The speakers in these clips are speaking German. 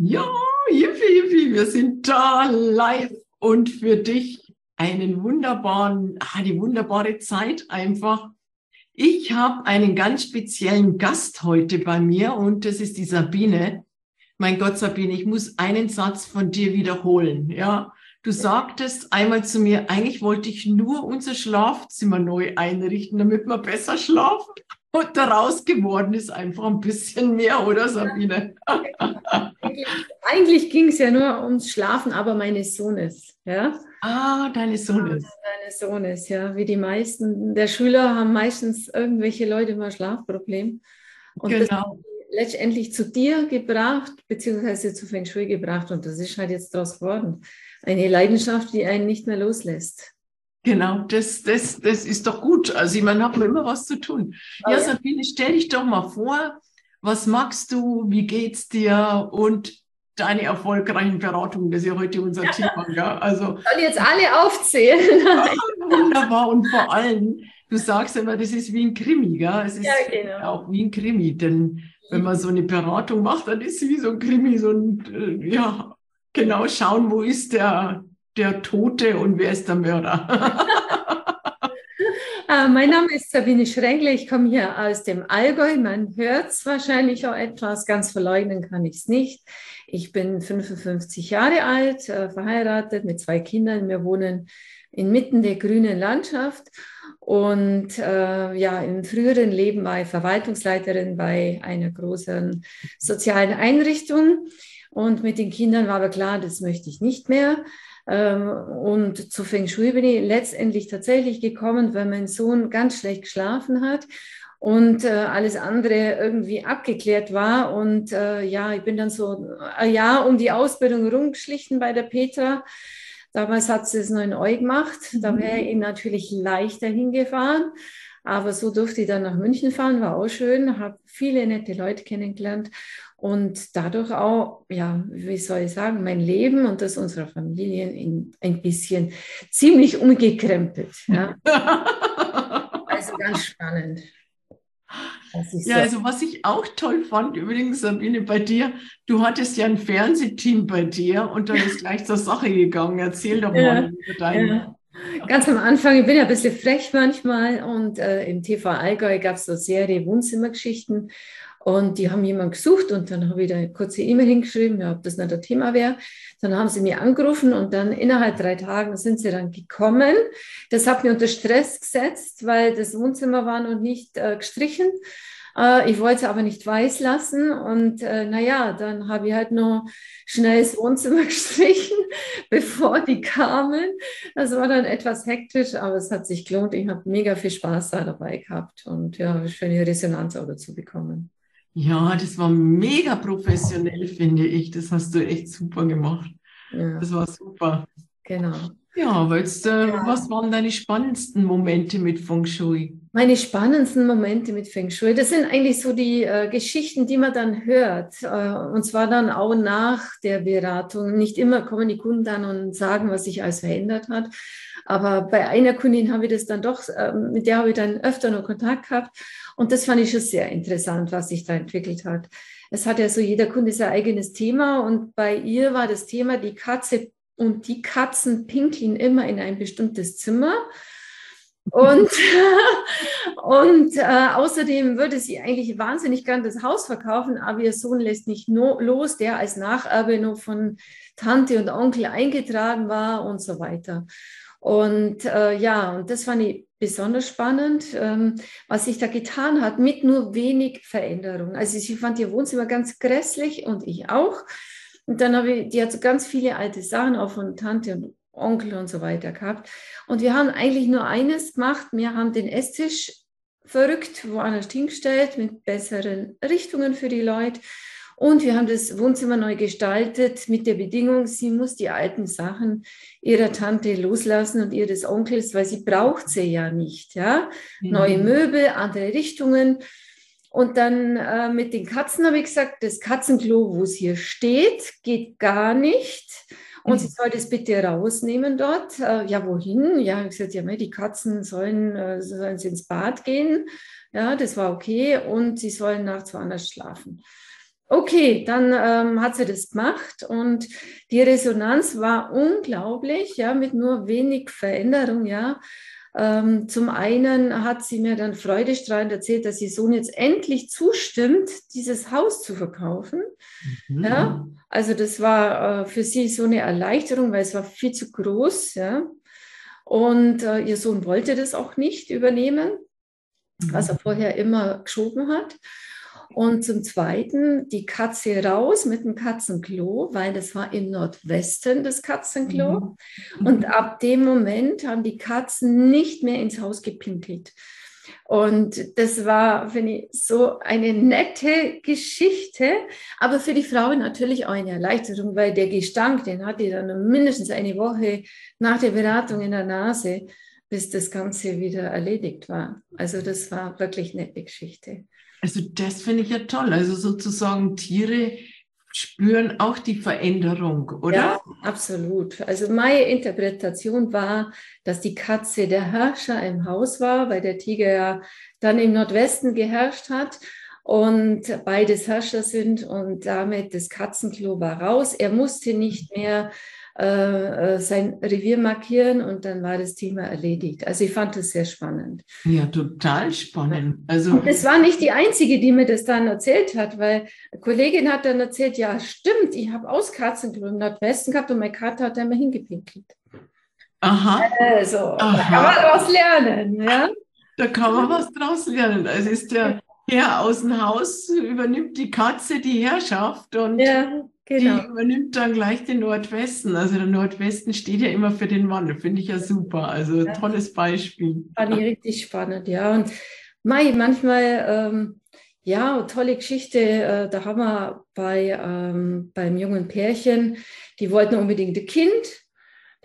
Ja, yippie, yippie, wir sind da live und für dich einen wunderbaren, ah, die wunderbare Zeit einfach. Ich habe einen ganz speziellen Gast heute bei mir und das ist die Sabine. Mein Gott, Sabine, ich muss einen Satz von dir wiederholen. Ja, du sagtest einmal zu mir, eigentlich wollte ich nur unser Schlafzimmer neu einrichten, damit wir besser schlafen. Und daraus geworden ist einfach ein bisschen mehr, oder Sabine? eigentlich, eigentlich ging es ja nur ums Schlafen, aber meines Sohnes. Ja? Ah, deines Sohnes. Ah, deines Sohnes, ja. Wie die meisten der Schüler haben meistens irgendwelche Leute mal Schlafprobleme. Und genau. letztendlich zu dir gebracht, beziehungsweise zu Feng Shui gebracht. Und das ist halt jetzt daraus geworden. Eine Leidenschaft, die einen nicht mehr loslässt. Genau, das, das, das ist doch gut. Also, ich meine, haben immer was zu tun. Oh, ja, Sabine, stell dich doch mal vor, was magst du, wie geht's dir und deine erfolgreichen Beratungen, das ist ja heute unser ja. Thema. Ja? Also, Soll jetzt alle aufzählen? wunderbar und vor allem, du sagst immer, das ist wie ein Krimi, gell? es ist ja, genau. auch wie ein Krimi, denn wenn man so eine Beratung macht, dann ist es wie so ein Krimi, so ein, äh, ja, genau schauen, wo ist der, der Tote und wer ist der Mörder? Äh, mein Name ist Sabine Schrenkle. Ich komme hier aus dem Allgäu. Man hört es wahrscheinlich auch etwas. Ganz verleugnen kann ich es nicht. Ich bin 55 Jahre alt, äh, verheiratet mit zwei Kindern. Wir wohnen inmitten der grünen Landschaft. Und äh, ja, im früheren Leben war ich Verwaltungsleiterin bei einer großen sozialen Einrichtung. Und mit den Kindern war aber klar, das möchte ich nicht mehr. Ähm, und zu Feng Shui bin ich letztendlich tatsächlich gekommen, weil mein Sohn ganz schlecht geschlafen hat und äh, alles andere irgendwie abgeklärt war. Und äh, ja, ich bin dann so ein Jahr um die Ausbildung rumgeschlichen bei der Petra. Damals hat sie es noch in Eu gemacht. Da wäre ich natürlich leichter hingefahren. Aber so durfte ich dann nach München fahren, war auch schön, habe viele nette Leute kennengelernt und dadurch auch, ja, wie soll ich sagen, mein Leben und das unserer Familien in, ein bisschen ziemlich umgekrempelt. Ja. also ganz spannend. Ja, so. also was ich auch toll fand, übrigens, Sabine, bei dir, du hattest ja ein Fernsehteam bei dir und dann ist gleich zur Sache gegangen. Erzähl doch ja, mal über deinen. Ja. Ganz am Anfang, ich bin ja ein bisschen frech manchmal und äh, im TV Allgäu gab es so Serie Wohnzimmergeschichten und die haben jemanden gesucht und dann habe ich da eine kurze E-Mail hingeschrieben, ja, ob das nicht ein Thema wäre. Dann haben sie mir angerufen und dann innerhalb drei Tagen sind sie dann gekommen. Das hat mir unter Stress gesetzt, weil das Wohnzimmer war noch nicht äh, gestrichen. Äh, ich wollte es aber nicht weiß lassen und äh, naja, dann habe ich halt nur schnell das Wohnzimmer gestrichen, bevor die kamen. Das war dann etwas hektisch, aber es hat sich gelohnt. Ich habe mega viel Spaß da dabei gehabt und ja, schöne Resonanz auch dazu bekommen. Ja, das war mega professionell, finde ich. Das hast du echt super gemacht. Ja. Das war super. Genau. Ja, weißt, äh, ja. was waren deine spannendsten Momente mit Feng Shui? Meine spannendsten Momente mit Feng Shui, das sind eigentlich so die äh, Geschichten, die man dann hört. Äh, und zwar dann auch nach der Beratung. Nicht immer kommen die Kunden dann und sagen, was sich alles verändert hat. Aber bei einer Kundin habe ich das dann doch, äh, mit der habe ich dann öfter noch Kontakt gehabt. Und das fand ich schon sehr interessant, was sich da entwickelt hat. Es hat ja so jeder Kunde sein eigenes Thema und bei ihr war das Thema, die Katze und die Katzen pinkeln immer in ein bestimmtes Zimmer. Und, und äh, außerdem würde sie eigentlich wahnsinnig gern das Haus verkaufen, aber ihr Sohn lässt nicht no los, der als Nacherbe nur von Tante und Onkel eingetragen war und so weiter. Und äh, ja, und das fand ich besonders spannend, ähm, was sich da getan hat mit nur wenig Veränderung. Also sie fand ihr Wohnzimmer ganz grässlich und ich auch. Und dann habe ich, die hat so ganz viele alte Sachen auch von Tante und Onkel und so weiter gehabt. Und wir haben eigentlich nur eines gemacht. Wir haben den Esstisch verrückt woanders hingestellt mit besseren Richtungen für die Leute. Und wir haben das Wohnzimmer neu gestaltet mit der Bedingung, sie muss die alten Sachen ihrer Tante loslassen und ihres Onkels, weil sie braucht sie ja nicht. Ja? Mhm. Neue Möbel, andere Richtungen. Und dann äh, mit den Katzen habe ich gesagt, das Katzenklo, wo es hier steht, geht gar nicht. Und mhm. sie soll das bitte rausnehmen dort. Äh, ja, wohin? Ja, ich gesagt, ja, die Katzen sollen, äh, sollen ins Bad gehen. Ja, das war okay. Und sie sollen nachts woanders schlafen. Okay, dann ähm, hat sie das gemacht und die Resonanz war unglaublich, ja, mit nur wenig Veränderung, ja. Ähm, zum einen hat sie mir dann freudestrahlend erzählt, dass ihr Sohn jetzt endlich zustimmt, dieses Haus zu verkaufen. Mhm. Ja, also das war äh, für sie so eine Erleichterung, weil es war viel zu groß, ja. Und äh, ihr Sohn wollte das auch nicht übernehmen, mhm. was er vorher immer geschoben hat. Und zum Zweiten die Katze raus mit dem Katzenklo, weil das war im Nordwesten das Katzenklo. Mhm. Und ab dem Moment haben die Katzen nicht mehr ins Haus gepinkelt. Und das war, finde ich, so eine nette Geschichte, aber für die Frau natürlich auch eine Erleichterung, weil der Gestank, den hatte ich dann mindestens eine Woche nach der Beratung in der Nase, bis das Ganze wieder erledigt war. Also das war wirklich eine nette Geschichte. Also das finde ich ja toll. Also sozusagen Tiere spüren auch die Veränderung, oder? Ja, absolut. Also meine Interpretation war, dass die Katze der Herrscher im Haus war, weil der Tiger ja dann im Nordwesten geherrscht hat und beides Herrscher sind und damit das Katzenklo war raus. Er musste nicht mehr äh, äh, sein Revier markieren und dann war das Thema erledigt. Also ich fand das sehr spannend. Ja, total spannend. Also und das war nicht die einzige, die mir das dann erzählt hat, weil eine Kollegin hat dann erzählt, ja stimmt, ich habe aus Katzenklo im Nordwesten gehabt und meine Kater hat da immer hingepinkelt. Aha. Also, Aha. da kann man daraus lernen. Ja? Da kann man was draus lernen. Also ist der Herr aus dem Haus, übernimmt die Katze die Herrschaft und ja. Genau. Die übernimmt dann gleich den Nordwesten. Also der Nordwesten steht ja immer für den Mann. Finde ich ja super. Also ja. tolles Beispiel. Fand ich richtig spannend, ja. Und Mai, manchmal, ähm, ja, tolle Geschichte. Äh, da haben wir bei, ähm, beim jungen Pärchen, die wollten unbedingt ein Kind.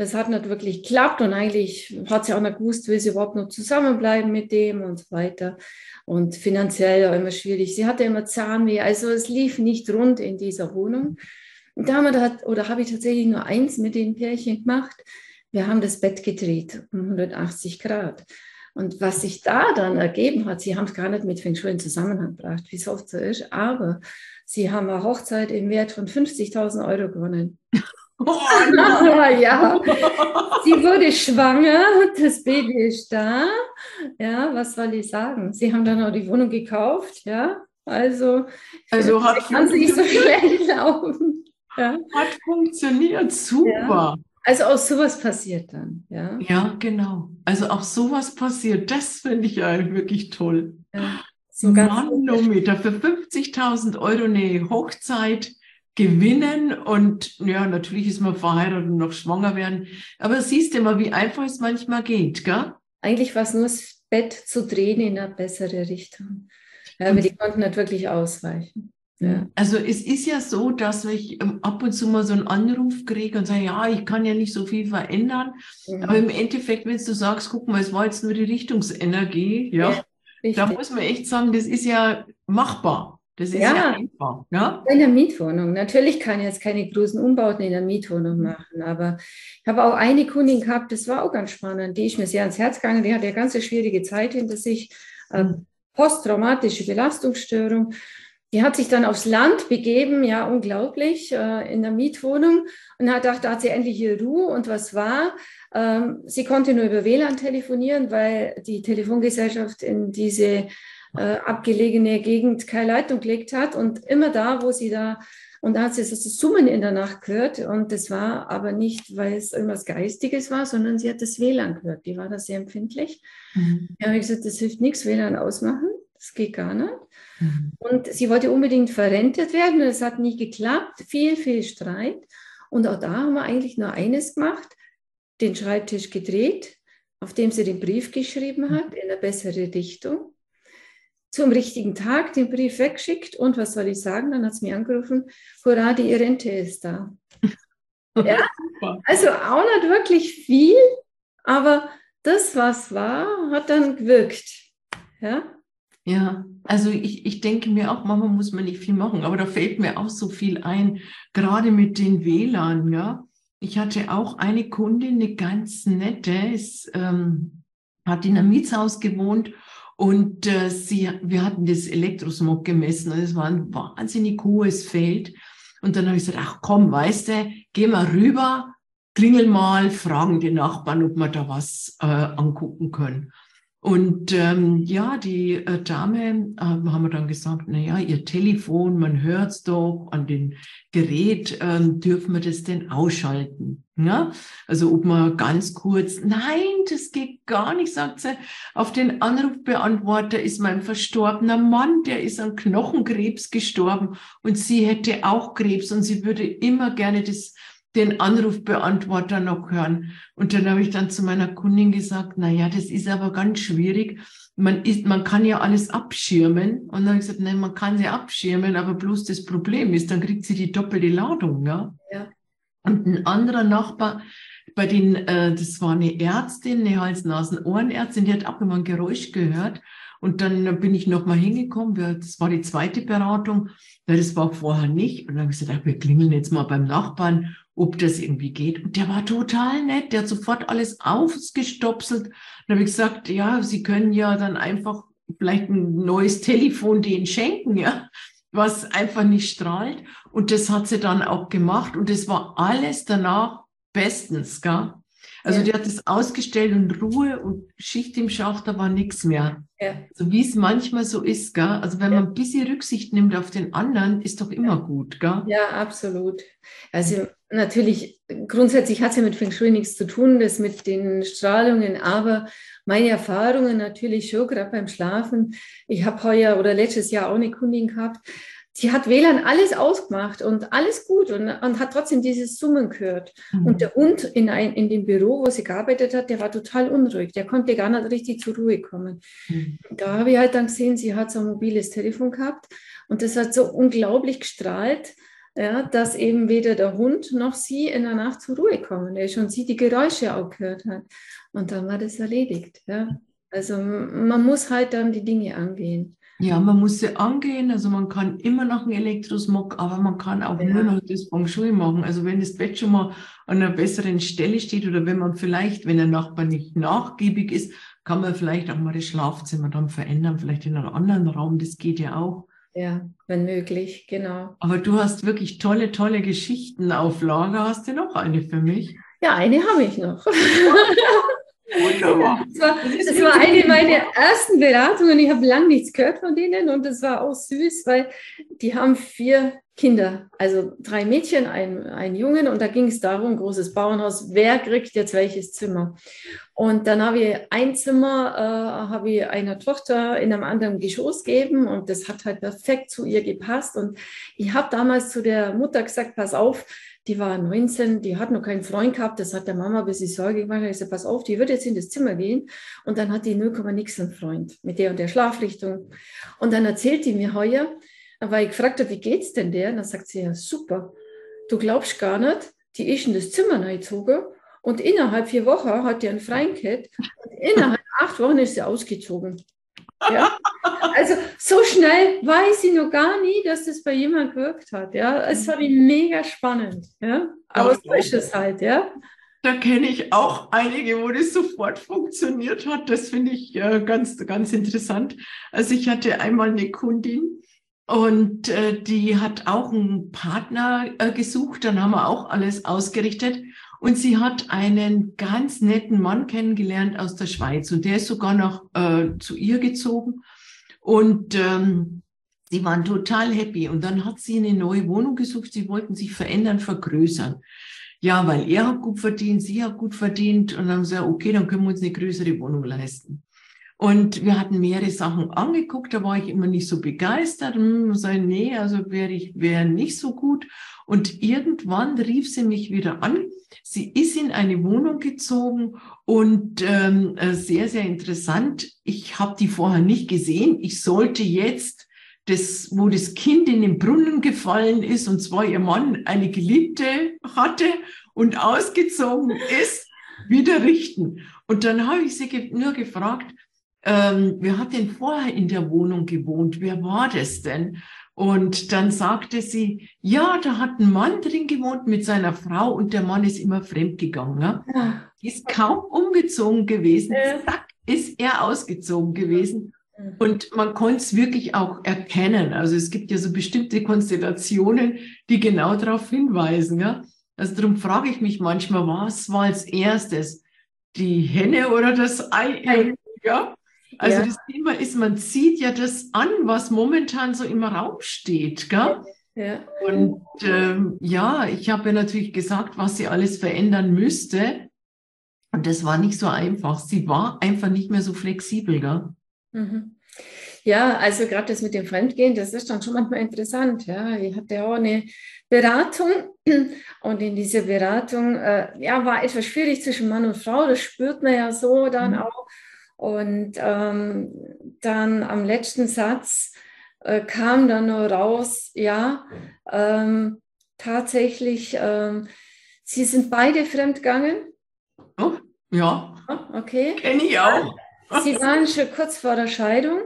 Das hat nicht wirklich geklappt und eigentlich hat sie auch nicht gewusst, will sie überhaupt noch zusammenbleiben mit dem und so weiter. Und finanziell auch immer schwierig. Sie hatte immer Zahnweh, also es lief nicht rund in dieser Wohnung. Und da haben wir da, oder habe ich tatsächlich nur eins mit den Pärchen gemacht. Wir haben das Bett gedreht um 180 Grad. Und was sich da dann ergeben hat, sie haben es gar nicht mit Feng Shui in Zusammenhang gebracht, wie es oft so ist, aber sie haben eine Hochzeit im Wert von 50.000 Euro gewonnen. Oh, ja, sie wurde schwanger, das Baby ist da. Ja, was soll ich sagen? Sie haben dann auch die Wohnung gekauft, ja. Also, also hat kann es nicht so schlecht laufen. Ja. Hat funktioniert, super. Ja. Also auch sowas passiert dann, ja. Ja, genau. Also auch sowas passiert, das finde ich ja wirklich toll. Ja, so Manometer für 50.000 Euro eine Hochzeit gewinnen und ja, natürlich ist man verheiratet und noch schwanger werden. Aber siehst du mal, wie einfach es manchmal geht, gell? Eigentlich war es nur das Bett zu drehen in eine bessere Richtung. Ja, aber die konnten nicht wirklich ausweichen. Ja. Also es ist ja so, dass ich ähm, ab und zu mal so einen Anruf kriege und sage, ja, ich kann ja nicht so viel verändern. Mhm. Aber im Endeffekt, wenn du sagst, guck mal, es war jetzt nur die Richtungsenergie, ja, ja da muss man echt sagen, das ist ja machbar. Das ist ja, ja einfach. Ja? In der Mietwohnung. Natürlich kann ich jetzt keine großen Umbauten in der Mietwohnung mhm. machen, aber ich habe auch eine Kundin gehabt, das war auch ganz spannend. Die ist mir sehr ans Herz gegangen. Die hatte eine ganz schwierige Zeit hinter sich. Ähm. Posttraumatische Belastungsstörung. Die hat sich dann aufs Land begeben, ja, unglaublich, äh, in der Mietwohnung und hat gedacht, da hat sie endlich ihre Ruhe. Und was war? Ähm, sie konnte nur über WLAN telefonieren, weil die Telefongesellschaft in diese äh, abgelegene Gegend keine Leitung gelegt hat. Und immer da, wo sie da, und da hat sie das Summen in der Nacht gehört. Und das war aber nicht, weil es irgendwas Geistiges war, sondern sie hat das WLAN gehört. Die war da sehr empfindlich. Mhm. Ja, habe ich gesagt, das hilft nichts, WLAN ausmachen. Das geht gar nicht. Mhm. Und sie wollte unbedingt verrentet werden und es hat nie geklappt. Viel, viel Streit. Und auch da haben wir eigentlich nur eines gemacht, den Schreibtisch gedreht, auf dem sie den Brief geschrieben hat, in eine bessere Richtung zum richtigen Tag den Brief weggeschickt und was soll ich sagen? Dann hat es mir angerufen, hurra, die Rente ist da. ja? Also auch nicht wirklich viel, aber das, was war, hat dann gewirkt. Ja, ja, also ich, ich denke mir auch, Mama muss man nicht viel machen, aber da fällt mir auch so viel ein, gerade mit den WLAN, ja. Ich hatte auch eine Kundin, eine ganz nette, ist, ähm, hat in einem Mietshaus gewohnt und äh, sie, wir hatten das Elektrosmog gemessen und es war ein wahnsinnig hohes Feld. Und dann habe ich gesagt, ach komm, weißt du, geh mal rüber, klingel mal, fragen die Nachbarn, ob wir da was äh, angucken können. Und ähm, ja, die äh, Dame äh, haben wir dann gesagt, na ja, ihr Telefon, man hört's doch an dem Gerät, ähm, dürfen wir das denn ausschalten? Ja? Also ob man ganz kurz, nein, das geht gar nicht, sagt sie. Auf den Anrufbeantworter ist mein verstorbener Mann, der ist an Knochenkrebs gestorben und sie hätte auch Krebs und sie würde immer gerne das den Anrufbeantworter noch hören. Und dann habe ich dann zu meiner Kundin gesagt, na ja, das ist aber ganz schwierig. Man ist, man kann ja alles abschirmen. Und dann habe ich gesagt, nein, man kann sie abschirmen, aber bloß das Problem ist, dann kriegt sie die doppelte Ladung, ja. ja. Und ein anderer Nachbar, bei den, äh, das war eine Ärztin, eine Hals-Nasen-Ohrenärztin, die hat auch immer ein Geräusch gehört. Und dann bin ich nochmal hingekommen, das war die zweite Beratung, weil das war vorher nicht. Und dann habe ich gesagt, wir klingeln jetzt mal beim Nachbarn ob das irgendwie geht. Und der war total nett, der hat sofort alles ausgestopselt. Dann habe ich gesagt, ja, Sie können ja dann einfach vielleicht ein neues Telefon denen schenken, ja, was einfach nicht strahlt. Und das hat sie dann auch gemacht und es war alles danach bestens, gell? Also ja. die hat es ausgestellt und Ruhe und Schicht im Schacht, da war nichts mehr. Ja. So wie es manchmal so ist, gell? Also wenn ja. man ein bisschen Rücksicht nimmt auf den anderen, ist doch immer gut, gell? Ja, absolut. Also natürlich, grundsätzlich hat es ja mit Feng Shui nichts zu tun, das mit den Strahlungen, aber meine Erfahrungen natürlich schon, gerade beim Schlafen. Ich habe heuer oder letztes Jahr auch eine Kundin gehabt, sie hat WLAN alles ausgemacht und alles gut und, und hat trotzdem dieses Summen gehört. Mhm. Und der Hund in, ein, in dem Büro, wo sie gearbeitet hat, der war total unruhig. Der konnte gar nicht richtig zur Ruhe kommen. Mhm. Da habe ich halt dann gesehen, sie hat so ein mobiles Telefon gehabt und das hat so unglaublich gestrahlt, ja, dass eben weder der Hund noch sie in der Nacht zur Ruhe kommen. Er schon sie die Geräusche auch gehört hat. Und dann war das erledigt. Ja. Also man muss halt dann die Dinge angehen. Ja, man muss sie angehen. Also man kann immer noch einen Elektrosmog, aber man kann auch ja. nur noch das Feng Shui machen. Also wenn das Bett schon mal an einer besseren Stelle steht oder wenn man vielleicht, wenn der Nachbar nicht nachgiebig ist, kann man vielleicht auch mal das Schlafzimmer dann verändern, vielleicht in einen anderen Raum. Das geht ja auch. Ja, wenn möglich, genau. Aber du hast wirklich tolle, tolle Geschichten auf Lager. Hast du noch eine für mich? Ja, eine habe ich noch. Wunderbar. Das war, das war eine meiner ersten Beratungen. Ich habe lange nichts gehört von denen und das war auch süß, weil die haben vier Kinder, also drei Mädchen, ein, ein Jungen und da ging es darum, großes Bauernhaus, wer kriegt jetzt welches Zimmer? Und dann habe ich ein Zimmer, äh, habe ich einer Tochter in einem anderen Geschoss gegeben und das hat halt perfekt zu ihr gepasst und ich habe damals zu der Mutter gesagt, pass auf, die war 19, die hat noch keinen Freund gehabt, das hat der Mama ein bisschen Sorge gemacht. Ich sagte, pass auf, die wird jetzt in das Zimmer gehen und dann hat die 0, nix einen Freund mit der und der Schlafrichtung. Und dann erzählt die mir heuer, weil ich gefragt habe, wie geht's denn der? Und dann sagt sie, ja, super. Du glaubst gar nicht, die ist in das Zimmer reingezogen und innerhalb vier Wochen hat die einen Freund gehabt und innerhalb acht Wochen ist sie ausgezogen. Ja? Also so schnell weiß ich noch gar nie, dass das bei jemand gewirkt hat. Ja? Es war mega spannend. Ja? Aber so ist es halt, ja. Da kenne ich auch einige, wo das sofort funktioniert hat. Das finde ich äh, ganz, ganz interessant. Also ich hatte einmal eine Kundin und äh, die hat auch einen Partner äh, gesucht. Dann haben wir auch alles ausgerichtet. Und sie hat einen ganz netten Mann kennengelernt aus der Schweiz und der ist sogar noch äh, zu ihr gezogen. Und ähm, sie waren total happy. Und dann hat sie eine neue Wohnung gesucht. Sie wollten sich verändern, vergrößern. Ja, weil er hat gut verdient, sie hat gut verdient. Und dann haben sie gesagt, okay, dann können wir uns eine größere Wohnung leisten. Und wir hatten mehrere Sachen angeguckt, da war ich immer nicht so begeistert. Hm, so, nee, also wäre ich wäre nicht so gut. Und irgendwann rief sie mich wieder an. Sie ist in eine Wohnung gezogen und ähm, äh, sehr, sehr interessant. Ich habe die vorher nicht gesehen. Ich sollte jetzt das, wo das Kind in den Brunnen gefallen ist und zwar ihr Mann eine Geliebte hatte und ausgezogen ist, wieder richten. Und dann habe ich sie nur gefragt, ähm, wer hat denn vorher in der Wohnung gewohnt? Wer war das denn? Und dann sagte sie, ja, da hat ein Mann drin gewohnt mit seiner Frau und der Mann ist immer fremdgegangen. Ne? Ja. Ist kaum umgezogen gewesen. Ja. Zack, ist er ausgezogen gewesen. Und man konnte es wirklich auch erkennen. Also es gibt ja so bestimmte Konstellationen, die genau darauf hinweisen. Ja? Also darum frage ich mich manchmal, was war als erstes? Die Henne oder das Ei? Ja? Also ja. das Thema ist, man sieht ja das an, was momentan so im Raum steht. Gell? Ja. Und ähm, ja, ich habe ja natürlich gesagt, was sie alles verändern müsste. Und das war nicht so einfach. Sie war einfach nicht mehr so flexibel. Gell? Mhm. Ja, also gerade das mit dem Fremdgehen, das ist dann schon manchmal interessant. Ja, ich hatte auch eine Beratung und in dieser Beratung äh, ja, war etwas schwierig zwischen Mann und Frau. Das spürt man ja so dann mhm. auch. Und ähm, dann am letzten Satz äh, kam dann nur raus, ja, ähm, tatsächlich, ähm, sie sind beide fremdgegangen. Oh, ja. Okay. Kenne ich auch. Sie waren schon kurz vor der Scheidung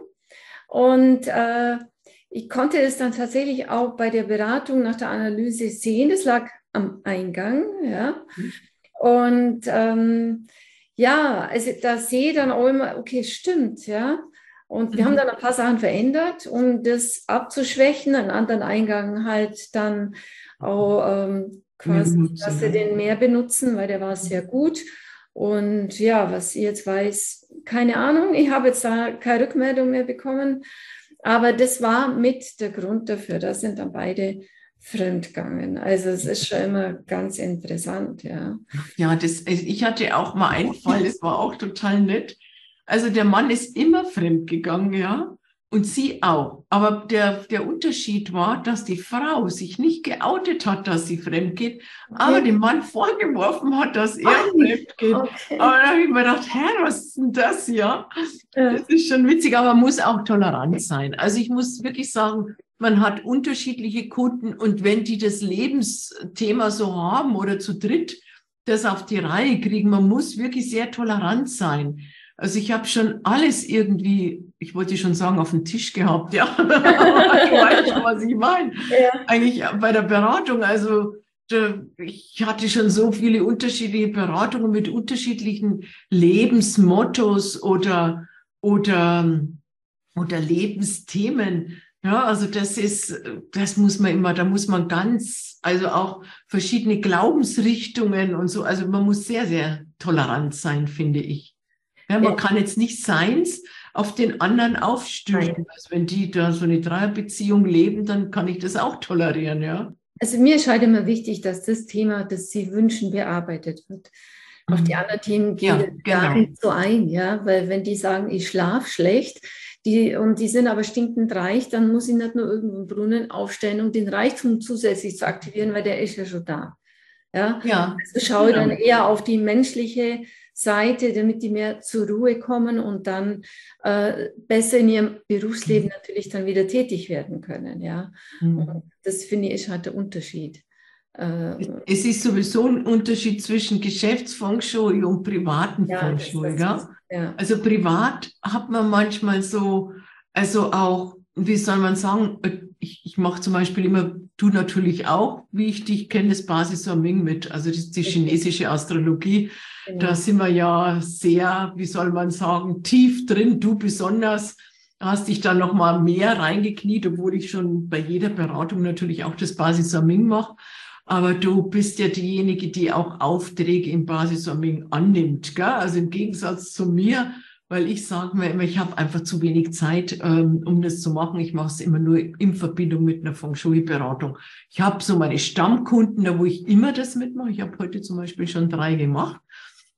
und äh, ich konnte es dann tatsächlich auch bei der Beratung nach der Analyse sehen. Das lag am Eingang, ja. Mhm. Und ähm, ja, also da sehe ich dann auch immer, okay, stimmt, ja. Und wir mhm. haben dann ein paar Sachen verändert, um das abzuschwächen, einen anderen Eingang halt dann auch ähm, quasi, dass sie den mehr benutzen, weil der war sehr gut. Und ja, was ich jetzt weiß, keine Ahnung. Ich habe jetzt da keine Rückmeldung mehr bekommen. Aber das war mit der Grund dafür. Da sind dann beide fremdgegangen. Also es ist schon immer ganz interessant, ja. Ja, das, ich hatte auch mal einen Fall, das war auch total nett. Also der Mann ist immer fremdgegangen, ja. Und sie auch. Aber der, der Unterschied war, dass die Frau sich nicht geoutet hat, dass sie fremd geht, okay. aber dem Mann vorgeworfen hat, dass er oh, fremd geht. Okay. Aber da habe ich mir gedacht, hä, was ist denn das, ja? ja? Das ist schon witzig, aber muss auch tolerant sein. Also ich muss wirklich sagen, man hat unterschiedliche Kunden und wenn die das Lebensthema so haben oder zu dritt das auf die Reihe kriegen, man muss wirklich sehr tolerant sein. Also ich habe schon alles irgendwie, ich wollte schon sagen, auf den Tisch gehabt, ja. du weißt schon, was ich meine. Ja. Eigentlich bei der Beratung, also ich hatte schon so viele unterschiedliche Beratungen mit unterschiedlichen Lebensmottos oder, oder, oder Lebensthemen. Ja, also das ist, das muss man immer, da muss man ganz, also auch verschiedene Glaubensrichtungen und so. Also man muss sehr, sehr tolerant sein, finde ich. Ja, man ja. kann jetzt nicht seins auf den anderen aufstürzen. Also wenn die da so eine Dreierbeziehung leben, dann kann ich das auch tolerieren, ja. Also mir scheint immer wichtig, dass das Thema, das Sie wünschen, bearbeitet wird. Auf die mhm. anderen Themen geht ja, genau. gar nicht so ein, ja, weil wenn die sagen, ich schlafe schlecht, die, und die sind aber stinkend reich, dann muss ich nicht nur irgendwo einen Brunnen aufstellen, um den Reichtum zusätzlich zu aktivieren, weil der ist ja schon da. Ja, ja also schaue genau. dann eher auf die menschliche Seite, damit die mehr zur Ruhe kommen und dann äh, besser in ihrem Berufsleben natürlich dann wieder tätig werden können. Ja, mhm. das finde ich ist halt der Unterschied. Äh, es ist sowieso ein Unterschied zwischen Geschäftsfeng Shui und privaten ja, Feng Shui. Ja? ja? Also privat hat man manchmal so, also auch, wie soll man sagen, ich, ich mache zum Beispiel immer, du natürlich auch, wie ich dich kenne, das Basis Ming mit, also das ist die chinesische Astrologie. Genau. Da sind wir ja sehr, wie soll man sagen, tief drin. Du besonders hast dich da noch mal mehr reingekniet, obwohl ich schon bei jeder Beratung natürlich auch das Basis Ming mache. Aber du bist ja diejenige, die auch Aufträge im Basis Ming annimmt. Gell? Also im Gegensatz zu mir, weil ich sage mir immer, ich habe einfach zu wenig Zeit, ähm, um das zu machen. Ich mache es immer nur in Verbindung mit einer Feng Shui-Beratung. Ich habe so meine Stammkunden, da wo ich immer das mitmache. Ich habe heute zum Beispiel schon drei gemacht.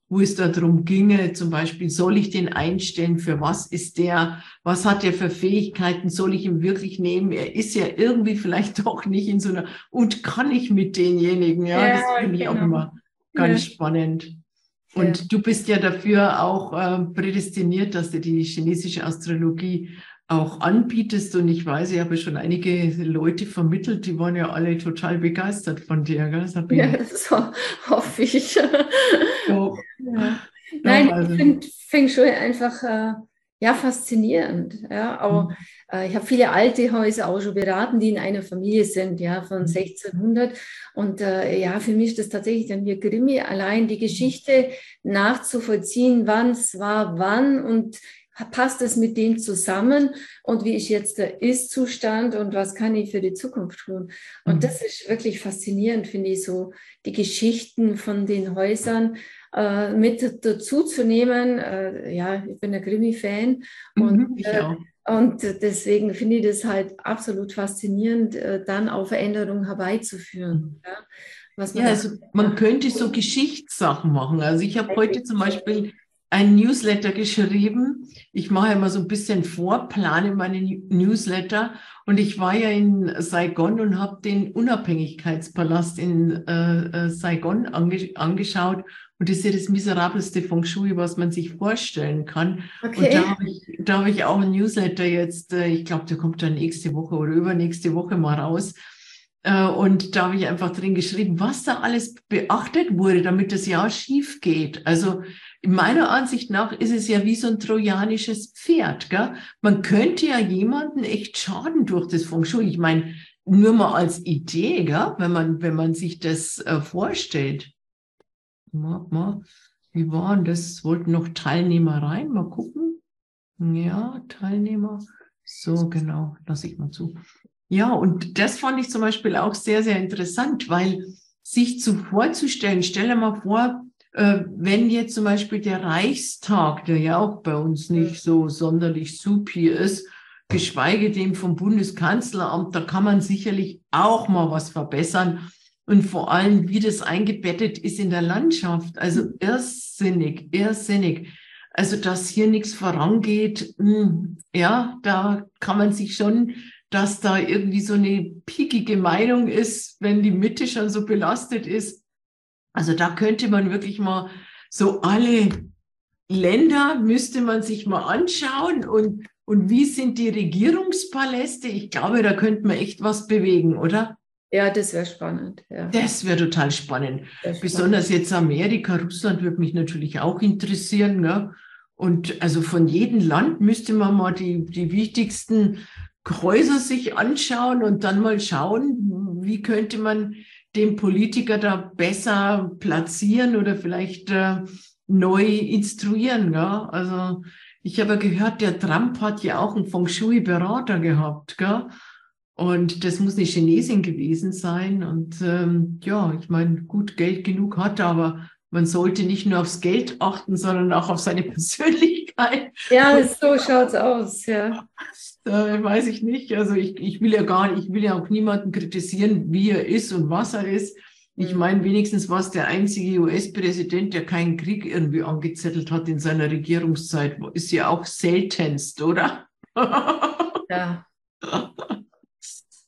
Wo es darum ginge, zum Beispiel, soll ich den einstellen, für was ist der, was hat er für Fähigkeiten, soll ich ihn wirklich nehmen? Er ist ja irgendwie vielleicht doch nicht in so einer, und kann ich mit denjenigen? Ja, ja das finde ich genau. auch immer ganz ja. spannend. Und ja. du bist ja dafür auch äh, prädestiniert, dass du die chinesische Astrologie auch anbietest. Und ich weiß, ich habe schon einige Leute vermittelt, die waren ja alle total begeistert von dir, gell, Sabine? Ja, so hoffe ich. So. Ja. Nein, also. ich finde Feng Shui einfach äh, ja, faszinierend. Ja, aber mhm. äh, ich habe viele alte Häuser auch schon beraten, die in einer Familie sind, ja, von 1600. Mhm. Und äh, ja, für mich ist das tatsächlich dann wie Krimi, allein die Geschichte nachzuvollziehen, wann es war, wann und passt es mit dem zusammen und wie ist jetzt der Ist-Zustand und was kann ich für die Zukunft tun. Und mhm. das ist wirklich faszinierend, finde ich, so die Geschichten von den Häusern äh, mit dazu zu nehmen. Äh, ja, ich bin ein Krimi-Fan mhm, und, äh, und deswegen finde ich das halt absolut faszinierend, äh, dann auch Veränderungen herbeizuführen. Mhm. Ja? Ja, also man könnte so Geschichtssachen machen. Also ich habe heute zum Beispiel ein Newsletter geschrieben. Ich mache immer so ein bisschen Vorplane meine Newsletter und ich war ja in Saigon und habe den Unabhängigkeitspalast in äh, äh, Saigon ange angeschaut und das ist ja das miserabelste Feng Shui, was man sich vorstellen kann. Okay. Und da habe ich, da hab ich auch ein Newsletter jetzt, äh, ich glaube, der kommt dann nächste Woche oder übernächste Woche mal raus. Äh, und da habe ich einfach drin geschrieben, was da alles beachtet wurde, damit das Jahr schief geht. Also meiner Ansicht nach ist es ja wie so ein trojanisches Pferd. Gell? Man könnte ja jemanden echt schaden durch das Feng Shui. Ich meine, nur mal als Idee, gell? Wenn, man, wenn man sich das äh, vorstellt. Mal, mal. Wie waren das? Wollten noch Teilnehmer rein? Mal gucken. Ja, Teilnehmer. So, genau, lasse ich mal zu. Ja, und das fand ich zum Beispiel auch sehr, sehr interessant, weil sich zu vorzustellen, stell dir mal vor, wenn jetzt zum Beispiel der Reichstag, der ja auch bei uns nicht so sonderlich supi ist, geschweige dem vom Bundeskanzleramt, da kann man sicherlich auch mal was verbessern. Und vor allem, wie das eingebettet ist in der Landschaft. Also irrsinnig, irrsinnig. Also, dass hier nichts vorangeht, hm, ja, da kann man sich schon, dass da irgendwie so eine piekige Meinung ist, wenn die Mitte schon so belastet ist, also da könnte man wirklich mal so alle Länder müsste man sich mal anschauen und, und wie sind die Regierungspaläste? Ich glaube, da könnte man echt was bewegen, oder? Ja, das wäre spannend. Ja. Das wäre total spannend. spannend. Besonders jetzt Amerika, Russland würde mich natürlich auch interessieren. Ne? Und also von jedem Land müsste man mal die, die wichtigsten Häuser sich anschauen und dann mal schauen, wie könnte man den Politiker da besser platzieren oder vielleicht äh, neu instruieren. Ja? Also ich habe gehört, der Trump hat ja auch einen Feng Shui-Berater gehabt. Gell? Und das muss eine Chinesin gewesen sein. Und ähm, ja, ich meine, gut, Geld genug hat er, aber man sollte nicht nur aufs Geld achten, sondern auch auf seine Persönlichkeit. Ja, so schaut's aus, ja. Äh, weiß ich nicht. Also ich, ich will ja gar nicht, ich will ja auch niemanden kritisieren, wie er ist und was er ist. Ich mhm. meine, wenigstens war es der einzige US-Präsident, der keinen Krieg irgendwie angezettelt hat in seiner Regierungszeit. Ist ja auch seltenst, oder? Ja.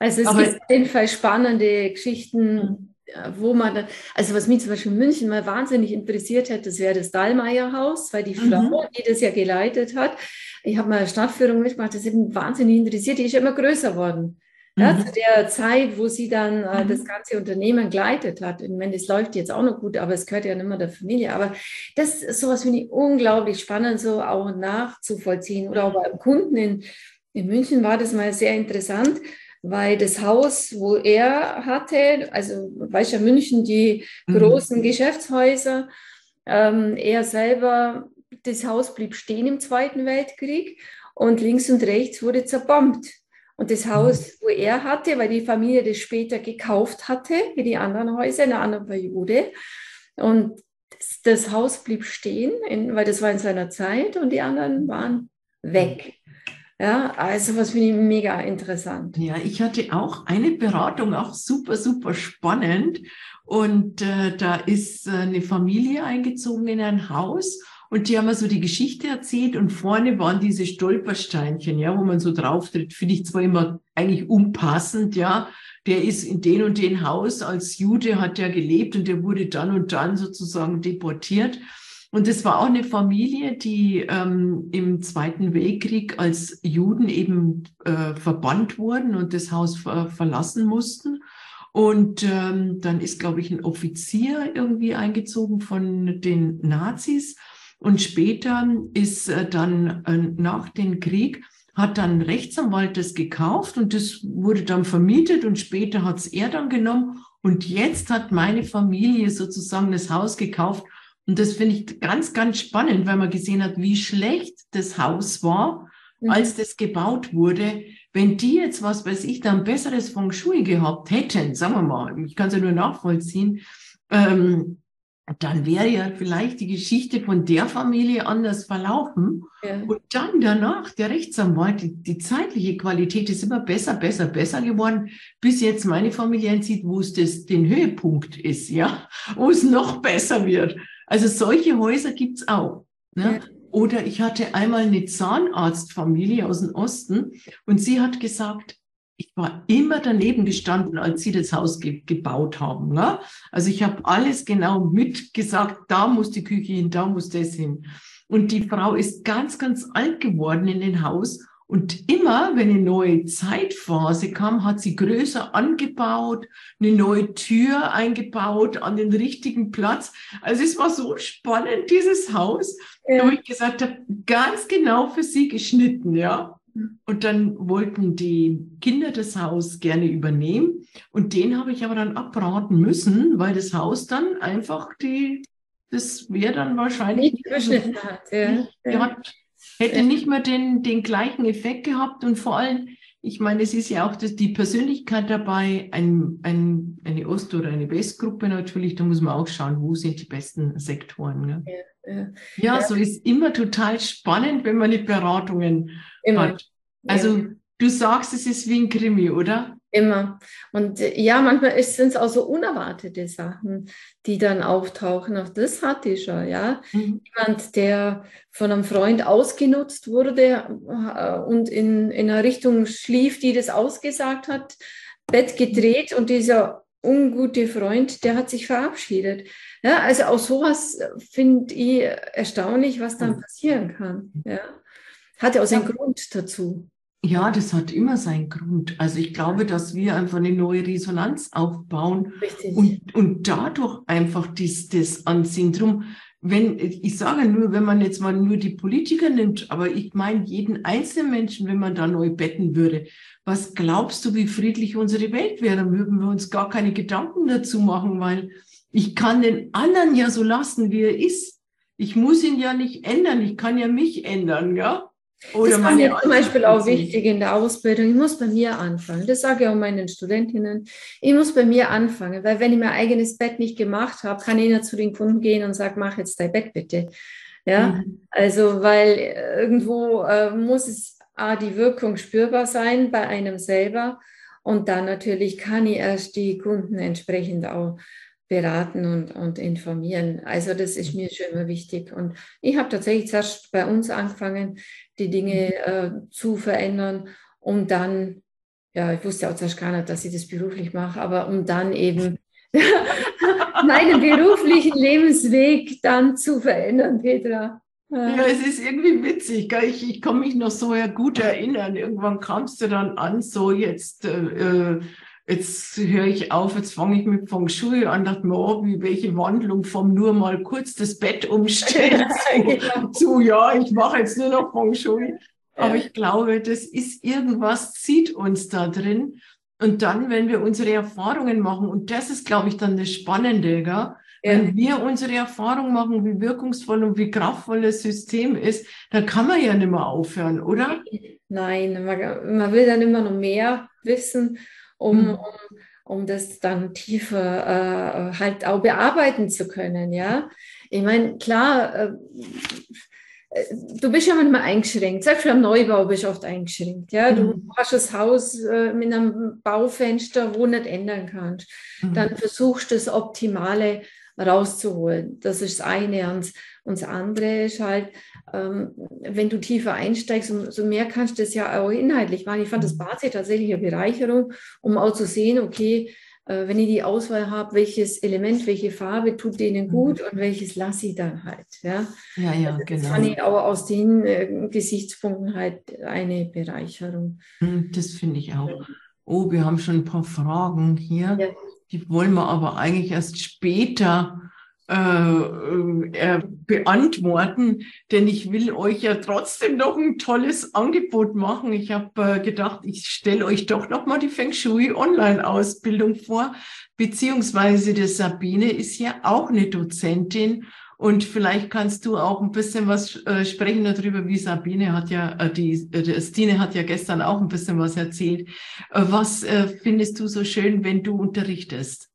Also es Aber, gibt auf jeden Fall spannende Geschichten wo man, also was mich zum Beispiel in München mal wahnsinnig interessiert hat, das wäre das Dallmayr-Haus, weil die Frau, mhm. die das ja geleitet hat, ich habe mal Stadtführung mitgemacht, das hat mich wahnsinnig interessiert, die ist ja immer größer worden. Ja, mhm. zu der Zeit, wo sie dann äh, mhm. das ganze Unternehmen geleitet hat. Ich meine, das läuft jetzt auch noch gut, aber es gehört ja nicht mehr der Familie. Aber das ist sowas finde ich unglaublich spannend, so auch nachzuvollziehen. Oder auch beim Kunden in, in München war das mal sehr interessant weil das Haus, wo er hatte, also weiß ja München, die mhm. großen mhm. Geschäftshäuser, ähm, er selber, das Haus blieb stehen im Zweiten Weltkrieg und links und rechts wurde zerbombt. Und das mhm. Haus, wo er hatte, weil die Familie das später gekauft hatte, wie die anderen Häuser in einer anderen Periode. Und das, das Haus blieb stehen, in, weil das war in seiner Zeit und die anderen waren weg. Ja, also was finde ich mega interessant. Ja, ich hatte auch eine Beratung, auch super, super spannend. Und äh, da ist äh, eine Familie eingezogen in ein Haus und die haben mir so die Geschichte erzählt und vorne waren diese Stolpersteinchen, ja, wo man so drauf tritt. Finde ich zwar immer eigentlich unpassend, ja. Der ist in den und den Haus als Jude hat er gelebt und der wurde dann und dann sozusagen deportiert. Und es war auch eine Familie, die ähm, im Zweiten Weltkrieg als Juden eben äh, verbannt wurden und das Haus ver verlassen mussten. Und ähm, dann ist, glaube ich, ein Offizier irgendwie eingezogen von den Nazis. Und später ist äh, dann äh, nach dem Krieg hat dann Rechtsanwalt das gekauft und das wurde dann vermietet und später hat es er dann genommen. Und jetzt hat meine Familie sozusagen das Haus gekauft und das finde ich ganz, ganz spannend, weil man gesehen hat, wie schlecht das Haus war, mhm. als das gebaut wurde. Wenn die jetzt, was weiß ich, da ein besseres Feng Shui gehabt hätten, sagen wir mal, ich kann es ja nur nachvollziehen, ähm, dann wäre ja vielleicht die Geschichte von der Familie anders verlaufen. Ja. Und dann danach, der Rechtsanwalt, die, die, zeitliche Qualität ist immer besser, besser, besser geworden, bis jetzt meine Familie einzieht, wo es das, den Höhepunkt ist, ja, wo es noch besser wird. Also solche Häuser gibt's auch. Ne? Ja. Oder ich hatte einmal eine Zahnarztfamilie aus dem Osten und sie hat gesagt, ich war immer daneben gestanden, als sie das Haus ge gebaut haben. Ne? Also ich habe alles genau mitgesagt, da muss die Küche hin, da muss das hin. Und die Frau ist ganz, ganz alt geworden in dem Haus und immer, wenn eine neue Zeitphase kam, hat sie größer angebaut, eine neue Tür eingebaut an den richtigen Platz. Also es war so spannend, dieses Haus, ja. wo ich gesagt habe, ganz genau für sie geschnitten, ja. Und dann wollten die Kinder das Haus gerne übernehmen. Und den habe ich aber dann abraten müssen, weil das Haus dann einfach die, das wäre dann wahrscheinlich nicht geschnitten hat. Ja. ja. Hätte nicht mehr den, den gleichen Effekt gehabt und vor allem, ich meine, es ist ja auch das, die Persönlichkeit dabei, ein, ein, eine Ost- oder eine Westgruppe natürlich, da muss man auch schauen, wo sind die besten Sektoren. Ne? Ja, ja. ja, so ist immer total spannend, wenn man die Beratungen immer. hat. Also du sagst, es ist wie ein Krimi, oder? Immer. Und äh, ja, manchmal sind es auch so unerwartete Sachen, die dann auftauchen. Auch das hatte ich schon, ja. Mhm. Jemand, der von einem Freund ausgenutzt wurde äh, und in, in einer Richtung schlief, die das ausgesagt hat, Bett gedreht und dieser ungute Freund, der hat sich verabschiedet. Ja, also auch sowas finde ich erstaunlich, was dann mhm. passieren kann. Ja. Hat ja auch seinen ja. Grund dazu. Ja, das hat immer seinen Grund. Also ich glaube, dass wir einfach eine neue Resonanz aufbauen Richtig. und, und dadurch einfach das, das anziehen. Drum, wenn, ich sage nur, wenn man jetzt mal nur die Politiker nimmt, aber ich meine jeden einzelnen Menschen, wenn man da neu betten würde, was glaubst du, wie friedlich unsere Welt wäre? Dann würden wir uns gar keine Gedanken dazu machen, weil ich kann den anderen ja so lassen, wie er ist. Ich muss ihn ja nicht ändern, ich kann ja mich ändern, ja. Oder das war mir zum Beispiel auch wichtig in der Ausbildung. Ich muss bei mir anfangen. Das sage ich auch meinen Studentinnen. Ich muss bei mir anfangen, weil wenn ich mein eigenes Bett nicht gemacht habe, kann ich nicht zu den Kunden gehen und sagen, mach jetzt dein Bett bitte. Ja, mhm. also weil irgendwo äh, muss es A, die Wirkung spürbar sein bei einem selber und dann natürlich kann ich erst die Kunden entsprechend auch beraten und, und informieren. Also das ist mir schon immer wichtig. Und ich habe tatsächlich zuerst bei uns angefangen, die Dinge mhm. äh, zu verändern, um dann, ja, ich wusste auch zuerst gar nicht, dass ich das beruflich mache, aber um dann eben meinen beruflichen Lebensweg dann zu verändern, Petra. Ja, es ist irgendwie witzig. Gell? Ich, ich kann mich noch so ja gut erinnern. Irgendwann kamst du dann an, so jetzt äh, äh jetzt höre ich auf, jetzt fange ich mit Feng Shui an, dachte mir, oh, wie welche Wandlung vom nur mal kurz das Bett umstellen zu, genau. zu, ja, ich mache jetzt nur noch Feng Shui. Aber ich glaube, das ist irgendwas, zieht uns da drin. Und dann, wenn wir unsere Erfahrungen machen, und das ist, glaube ich, dann das Spannende, gell? Wenn wir unsere Erfahrung machen, wie wirkungsvoll und wie kraftvoll das System ist, dann kann man ja nicht mehr aufhören, oder? Nein, man, man will dann immer noch mehr wissen um, mhm. um, um das dann tiefer äh, halt auch bearbeiten zu können. Ja, ich meine, klar, äh, du bist ja manchmal eingeschränkt. Selbst beim Neubau bist du oft eingeschränkt. Ja? Du mhm. hast das Haus äh, mit einem Baufenster, wo du nicht ändern kannst. Mhm. Dann versuchst du das Optimale rauszuholen. Das ist das eine. Und, das andere ist halt, wenn du tiefer einsteigst, umso mehr kannst du das ja auch inhaltlich machen. Ich fand das mhm. Basi tatsächlich eine Bereicherung, um auch zu sehen, okay, äh, wenn ich die Auswahl habe, welches Element, welche Farbe tut denen mhm. gut und welches lasse ich dann halt. Ja, ja, ja also genau. Das fand ich aber aus den äh, Gesichtspunkten halt eine Bereicherung. Hm, das finde ich auch. Oh, wir haben schon ein paar Fragen hier. Ja. Die wollen wir aber eigentlich erst später äh, äh, beantworten, denn ich will euch ja trotzdem noch ein tolles Angebot machen. Ich habe äh, gedacht, ich stelle euch doch noch mal die Feng Shui Online-Ausbildung vor, beziehungsweise die Sabine ist ja auch eine Dozentin und vielleicht kannst du auch ein bisschen was äh, sprechen darüber, wie Sabine hat ja, äh, die, äh, Stine hat ja gestern auch ein bisschen was erzählt. Äh, was äh, findest du so schön, wenn du unterrichtest?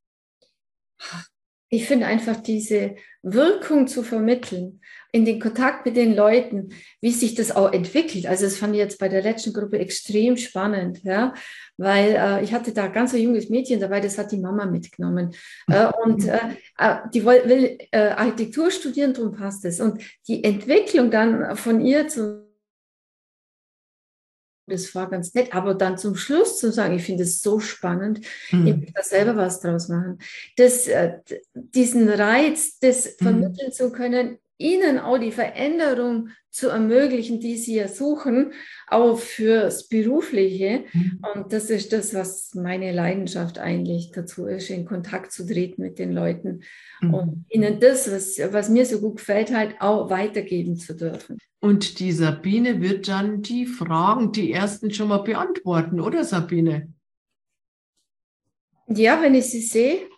Ich finde einfach diese Wirkung zu vermitteln, in den Kontakt mit den Leuten, wie sich das auch entwickelt. Also das fand ich jetzt bei der letzten Gruppe extrem spannend, ja, weil äh, ich hatte da ganz ein junges Mädchen dabei, das hat die Mama mitgenommen äh, und äh, äh die will, will äh, Architektur studieren, darum passt es. Und die Entwicklung dann von ihr zu das war ganz nett, aber dann zum Schluss zu sagen, ich finde es so spannend, mhm. ich will da selber was draus machen. Das, äh, diesen Reiz, das mhm. vermitteln zu können, ihnen auch die Veränderung zu ermöglichen, die sie ja suchen, auch fürs Berufliche. Mhm. Und das ist das, was meine Leidenschaft eigentlich dazu ist, in Kontakt zu treten mit den Leuten mhm. und ihnen das, was, was mir so gut gefällt, halt auch weitergeben zu dürfen. Und die Sabine wird dann die Fragen, die ersten schon mal beantworten, oder Sabine? Ja, wenn ich sie sehe.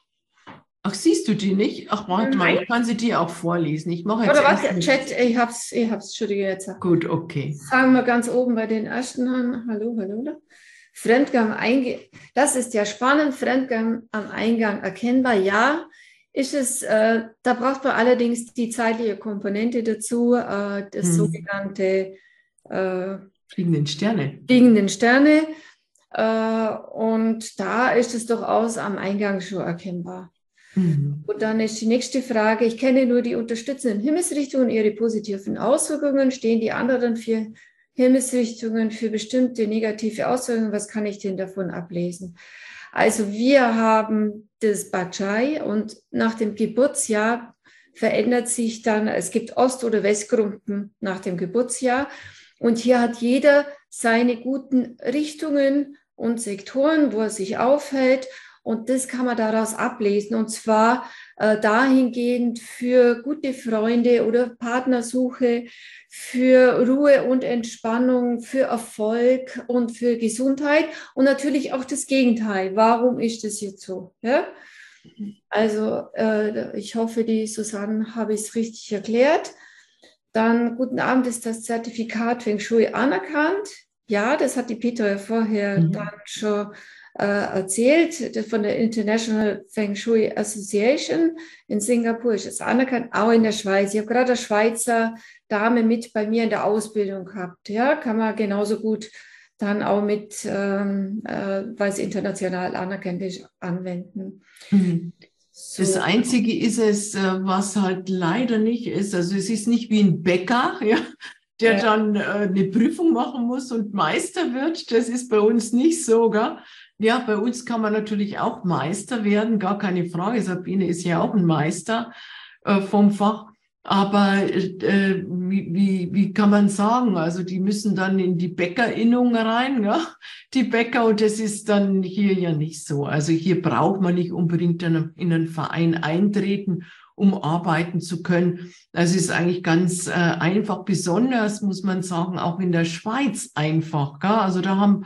Ach, siehst du die nicht? Ach, warte Nein. mal, ich kann sie dir auch vorlesen. Ich mache jetzt Oder was? Chat, ich hab's, ich hab's, Entschuldige jetzt. Gut, okay. Fangen wir ganz oben bei den ersten an. Hallo, hallo. Fremdgang einge Das ist ja spannend. Fremdgang am Eingang erkennbar. Ja, ist es, äh, da braucht man allerdings die zeitliche Komponente dazu, äh, das hm. sogenannte äh, fliegenden Sterne. Fliegenden Sterne. Äh, und da ist es durchaus am Eingang schon erkennbar. Mhm. Und dann ist die nächste Frage, ich kenne nur die unterstützenden Himmelsrichtungen, und ihre positiven Auswirkungen. Stehen die anderen vier Himmelsrichtungen für bestimmte negative Auswirkungen? Was kann ich denn davon ablesen? Also wir haben das Bajai und nach dem Geburtsjahr verändert sich dann, es gibt Ost- oder Westgrumpen nach dem Geburtsjahr. Und hier hat jeder seine guten Richtungen und Sektoren, wo er sich aufhält. Und das kann man daraus ablesen. Und zwar äh, dahingehend für gute Freunde oder Partnersuche, für Ruhe und Entspannung, für Erfolg und für Gesundheit und natürlich auch das Gegenteil. Warum ist das jetzt so? Ja? Also äh, ich hoffe, die Susanne habe ich es richtig erklärt. Dann guten Abend ist das Zertifikat Feng Shui anerkannt. Ja, das hat die Peter ja vorher mhm. dann schon äh, erzählt, von der International Feng Shui Association in Singapur ist es anerkannt, auch in der Schweiz. Ich habe gerade eine Schweizer Dame mit bei mir in der Ausbildung gehabt. Ja, kann man genauso gut dann auch mit, ähm, äh, weil es international anerkannt ist, anwenden. Mhm. So. Das Einzige ist es, äh, was halt leider nicht ist. Also es ist nicht wie ein Bäcker, ja, der ja. dann äh, eine Prüfung machen muss und Meister wird. Das ist bei uns nicht so, gell? Ja, bei uns kann man natürlich auch Meister werden, gar keine Frage. Sabine ist ja auch ein Meister äh, vom Fach. Aber äh, wie, wie, wie kann man sagen? Also die müssen dann in die Bäckerinnung rein, ja? die Bäcker, und das ist dann hier ja nicht so. Also hier braucht man nicht unbedingt in einen Verein eintreten, um arbeiten zu können. Das ist eigentlich ganz äh, einfach, besonders muss man sagen, auch in der Schweiz einfach. Gell? Also da haben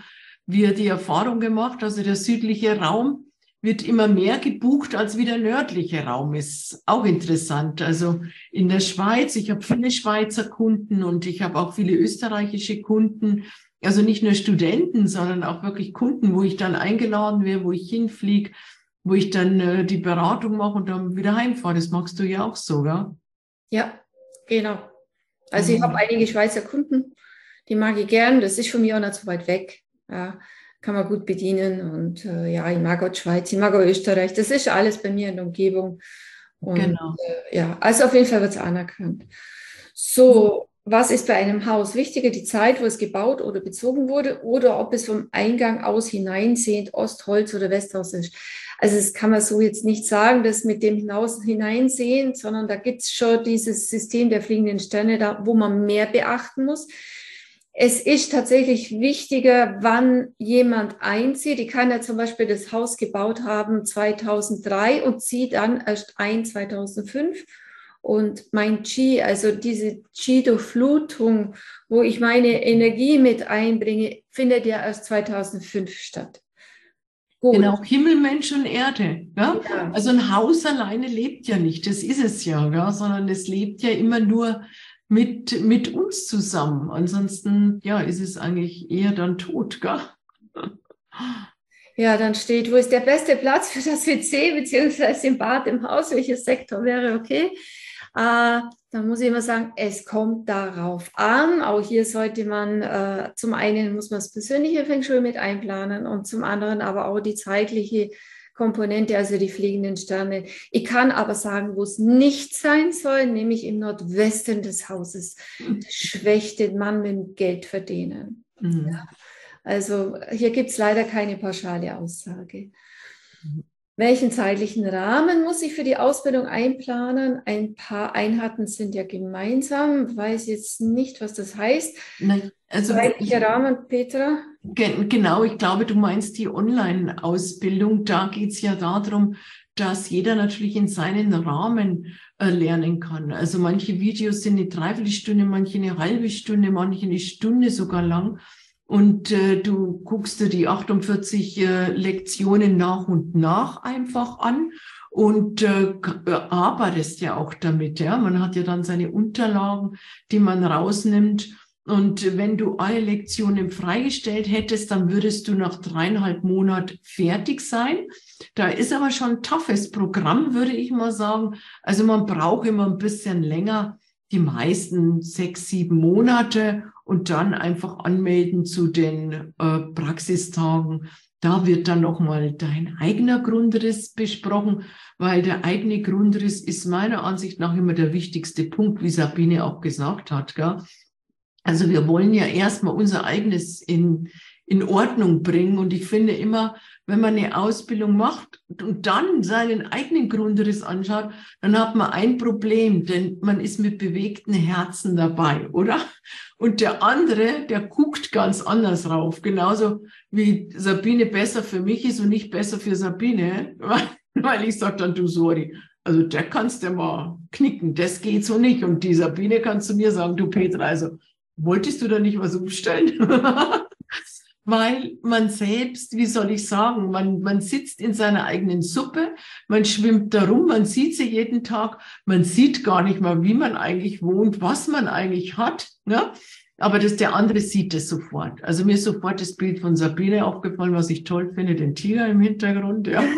wir die Erfahrung gemacht, also der südliche Raum wird immer mehr gebucht als wie der nördliche Raum. Ist auch interessant. Also in der Schweiz, ich habe viele Schweizer Kunden und ich habe auch viele österreichische Kunden. Also nicht nur Studenten, sondern auch wirklich Kunden, wo ich dann eingeladen wäre, wo ich hinfliege, wo ich dann äh, die Beratung mache und dann wieder heimfahre. Das magst du ja auch so, gell? Ja, genau. Also mhm. ich habe einige Schweizer Kunden, die mag ich gern. Das ist von mir auch nicht so weit weg. Ja, kann man gut bedienen. Und äh, ja, ich mag auch Schweiz, ich mag auch Österreich. Das ist alles bei mir in der Umgebung. Und, genau. Äh, ja, also auf jeden Fall wird es anerkannt. So, was ist bei einem Haus wichtiger? Die Zeit, wo es gebaut oder bezogen wurde oder ob es vom Eingang aus hineinsehend Ostholz oder Westhaus ist. Also das kann man so jetzt nicht sagen, dass mit dem hinaus hineinsehen, sondern da gibt es schon dieses System der fliegenden Sterne, da, wo man mehr beachten muss. Es ist tatsächlich wichtiger, wann jemand einzieht. Ich kann ja zum Beispiel das Haus gebaut haben 2003 und ziehe dann erst ein 2005 und mein Qi, also diese Qi-Durchflutung, wo ich meine Energie mit einbringe, findet ja erst 2005 statt. Gut. Genau, Himmel, Mensch und Erde. Ja? ja? Also ein Haus alleine lebt ja nicht, das ist es ja, ja, sondern es lebt ja immer nur mit, mit uns zusammen. Ansonsten ja, ist es eigentlich eher dann tot. Gell? Ja, dann steht, wo ist der beste Platz für das WC beziehungsweise im Bad im Haus? Welches Sektor wäre okay? Äh, dann muss ich immer sagen, es kommt darauf an. Auch hier sollte man, äh, zum einen muss man das persönliche Feng Shui mit einplanen und zum anderen aber auch die zeitliche Komponente, also die fliegenden Sterne. Ich kann aber sagen, wo es nicht sein soll, nämlich im Nordwesten des Hauses. Das schwächt den Mann mit dem Geld verdienen. Mhm. Ja. Also hier gibt es leider keine pauschale Aussage. Mhm. Welchen zeitlichen Rahmen muss ich für die Ausbildung einplanen? Ein paar Einheiten sind ja gemeinsam. Weiß jetzt nicht, was das heißt. Nein, also Zeitlicher Rahmen, Petra? Genau, ich glaube, du meinst die Online-Ausbildung. Da geht es ja darum, dass jeder natürlich in seinen Rahmen äh, lernen kann. Also manche Videos sind eine Dreiviertelstunde, manche eine halbe Stunde, manche eine Stunde sogar lang und äh, du guckst dir die 48 äh, Lektionen nach und nach einfach an und äh, äh, arbeitest ja auch damit. Ja, man hat ja dann seine Unterlagen, die man rausnimmt. Und wenn du alle Lektionen freigestellt hättest, dann würdest du nach dreieinhalb Monaten fertig sein. Da ist aber schon ein toughes Programm, würde ich mal sagen. Also man braucht immer ein bisschen länger, die meisten sechs, sieben Monate und dann einfach anmelden zu den äh, Praxistagen. Da wird dann nochmal dein eigener Grundriss besprochen, weil der eigene Grundriss ist meiner Ansicht nach immer der wichtigste Punkt, wie Sabine auch gesagt hat. Gell? Also wir wollen ja erstmal unser eigenes in, in Ordnung bringen. Und ich finde immer, wenn man eine Ausbildung macht und dann seinen eigenen Grundriss anschaut, dann hat man ein Problem, denn man ist mit bewegten Herzen dabei, oder? Und der andere, der guckt ganz anders rauf, genauso wie Sabine besser für mich ist und nicht besser für Sabine, weil, weil ich sage dann, du sorry, also der kannst du mal knicken, das geht so nicht. Und die Sabine kannst du mir sagen, du Petra, also wolltest du da nicht was umstellen? weil man selbst, wie soll ich sagen, man, man sitzt in seiner eigenen Suppe, man schwimmt darum, man sieht sie jeden Tag, man sieht gar nicht mal, wie man eigentlich wohnt, was man eigentlich hat. Ne? Aber das, der andere sieht es sofort. Also mir ist sofort das Bild von Sabine aufgefallen, was ich toll finde, den Tiger im Hintergrund. Ja.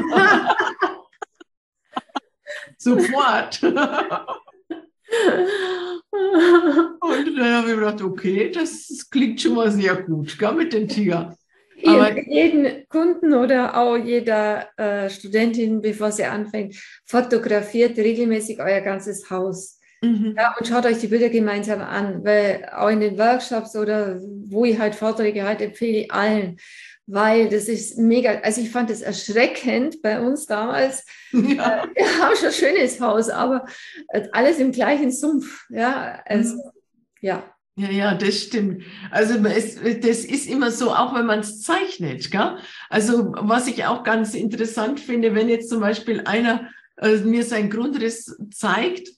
sofort. Und dann habe ich gedacht, okay, das klingt schon mal sehr gut, gell, mit dem Tiger. Aber jeden Kunden oder auch jeder äh, Studentin, bevor sie anfängt, fotografiert regelmäßig euer ganzes Haus. Mhm. Ja, und schaut euch die Bilder gemeinsam an, weil auch in den Workshops oder wo ich halt Vorträge halte, empfehle ich allen, weil das ist mega, also ich fand es erschreckend bei uns damals. Ja. Äh, wir haben schon ein schönes Haus, aber alles im gleichen Sumpf. Ja, also, mhm. ja. Ja, ja, das stimmt. Also es, das ist immer so, auch wenn man es zeichnet. Gell? Also was ich auch ganz interessant finde, wenn jetzt zum Beispiel einer äh, mir seinen Grundriss zeigt,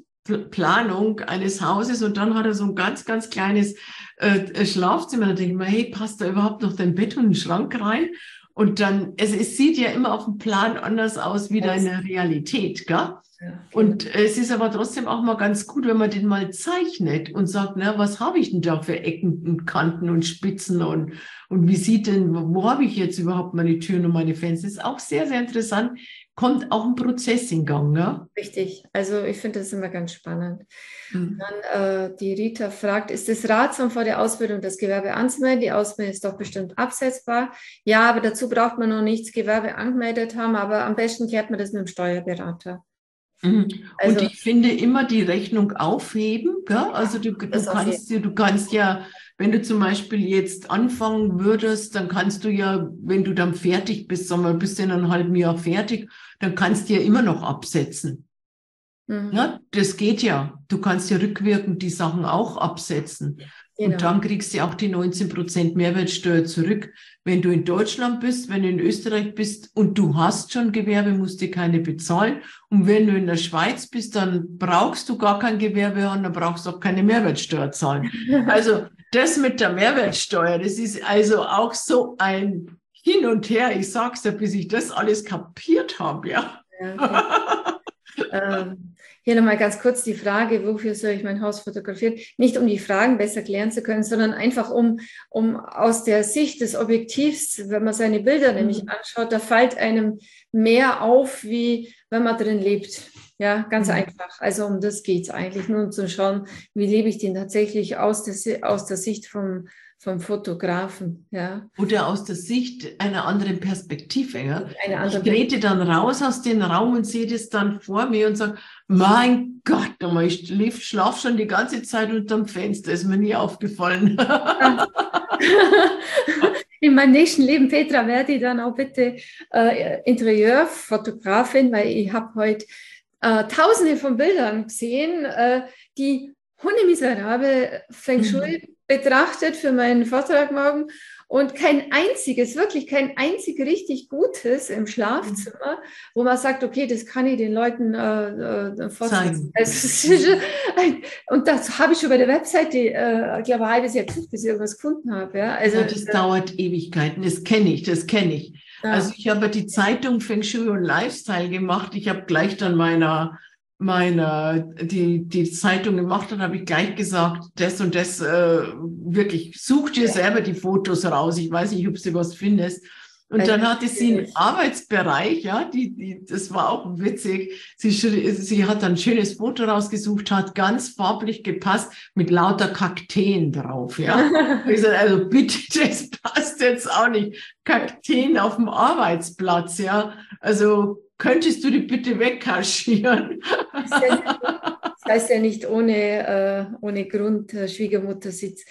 Planung eines Hauses und dann hat er so ein ganz, ganz kleines äh, Schlafzimmer. Da denke ich mir, hey, passt da überhaupt noch dein Bett und ein Schrank rein? Und dann, also es sieht ja immer auf dem Plan anders aus wie deine Realität, gell? Und es ist aber trotzdem auch mal ganz gut, wenn man den mal zeichnet und sagt, na, was habe ich denn da für Ecken und Kanten und Spitzen und, und wie sieht denn, wo habe ich jetzt überhaupt meine Türen und meine Fenster? Das ist auch sehr, sehr interessant. Kommt auch ein Prozess in Gang, ne? Richtig. Also ich finde das immer ganz spannend. Mhm. Dann äh, die Rita fragt, ist es ratsam vor der Ausbildung das Gewerbe anzumelden? Die Ausbildung ist doch bestimmt absetzbar. Ja, aber dazu braucht man noch nichts Gewerbe angemeldet haben, aber am besten klärt man das mit dem Steuerberater. Mhm. Also, und ich finde immer die Rechnung aufheben. Gell? Also du, du kannst, du kannst ja, wenn du zum Beispiel jetzt anfangen würdest, dann kannst du ja, wenn du dann fertig bist, sagen wir, bist du in einem halben Jahr fertig, dann kannst du ja immer noch absetzen. Mhm. Ja, das geht ja. Du kannst ja rückwirkend die Sachen auch absetzen. Genau. Und dann kriegst du auch die 19 Prozent Mehrwertsteuer zurück. Wenn du in Deutschland bist, wenn du in Österreich bist und du hast schon Gewerbe, musst du keine bezahlen. Und wenn du in der Schweiz bist, dann brauchst du gar kein Gewerbe und dann brauchst du auch keine Mehrwertsteuer zahlen. Also das mit der Mehrwertsteuer, das ist also auch so ein Hin und Her. Ich sag's ja, bis ich das alles kapiert habe, ja. ja okay. ähm, hier nochmal ganz kurz die Frage, wofür soll ich mein Haus fotografieren? Nicht um die Fragen besser klären zu können, sondern einfach um, um aus der Sicht des Objektivs, wenn man seine Bilder mhm. nämlich anschaut, da fällt einem mehr auf, wie wenn man drin lebt. Ja, ganz mhm. einfach. Also um das geht es eigentlich, nur um zu schauen, wie lebe ich den tatsächlich aus der, aus der Sicht vom, vom Fotografen. Ja. Oder aus der Sicht einer anderen Perspektive. Ja. Eine andere ich trete dann raus aus dem Raum und sehe das dann vor mir und sage, mein Gott, ich schlafe schon die ganze Zeit unterm Fenster, ist mir nie aufgefallen. In meinem nächsten Leben, Petra, werde ich dann auch bitte äh, Interieurfotografin, weil ich habe heute äh, tausende von Bildern gesehen, äh, die hundemiserabel Feng Shui mhm betrachtet für meinen Vortrag morgen und kein einziges, wirklich kein einzig richtig Gutes im Schlafzimmer, wo man sagt, okay, das kann ich den Leuten äh, äh, vorstellen. und das habe ich schon bei der Webseite, äh, ich glaube, ein halbes Jahr gesucht, bis ich irgendwas gefunden habe. Ja? Also, ja, das äh, dauert Ewigkeiten, das kenne ich, das kenne ich. Ja. Also ich habe die Zeitung Feng Shui und Lifestyle gemacht. Ich habe gleich dann meiner meine, die, die Zeitung gemacht hat, habe ich gleich gesagt, das und das, äh, wirklich, such dir selber die Fotos raus. Ich weiß nicht, ob du was findest. Und dann hatte sie einen Arbeitsbereich, ja, die, die, das war auch witzig. Sie, sie hat ein schönes Foto rausgesucht, hat ganz farblich gepasst mit lauter Kakteen drauf, ja. ich sag, also bitte, das passt jetzt auch nicht. Kakteen auf dem Arbeitsplatz, ja. Also könntest du die bitte wegkaschieren? Das heißt ja nicht ohne, äh, ohne Grund äh, Schwiegermuttersitz.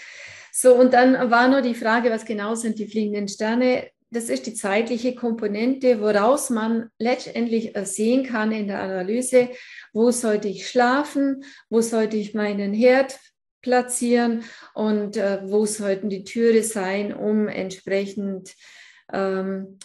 So, und dann war nur die Frage, was genau sind die fliegenden Sterne? Das ist die zeitliche Komponente, woraus man letztendlich sehen kann in der Analyse, wo sollte ich schlafen, wo sollte ich meinen Herd platzieren und äh, wo sollten die Türe sein, um entsprechend ähm,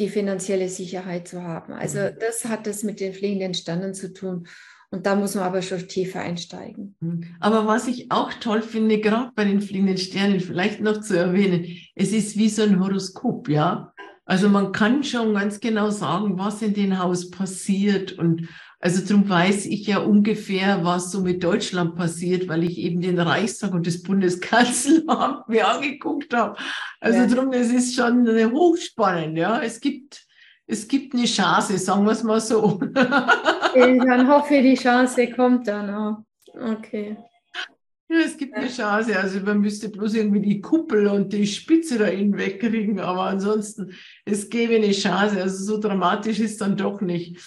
die finanzielle Sicherheit zu haben. Also mhm. das hat es mit den fliegenden Sternen zu tun. Und da muss man aber schon tiefer einsteigen. Mhm. Aber was ich auch toll finde, gerade bei den fliegenden Sternen, vielleicht noch zu erwähnen, es ist wie so ein Horoskop, ja. Also man kann schon ganz genau sagen, was in dem Haus passiert und also darum weiß ich ja ungefähr, was so mit Deutschland passiert, weil ich eben den Reichstag und das Bundeskanzleramt mir angeguckt habe. Also ja. darum, es ist schon eine hochspannend, ja. Es gibt, es gibt eine Chance, sagen wir es mal so. Dann hoffe ich, die Chance kommt dann auch. Okay. Ja, es gibt eine Chance. Also man müsste bloß irgendwie die Kuppel und die Spitze da innen wegkriegen, aber ansonsten, es gäbe eine Chance. Also so dramatisch ist dann doch nicht.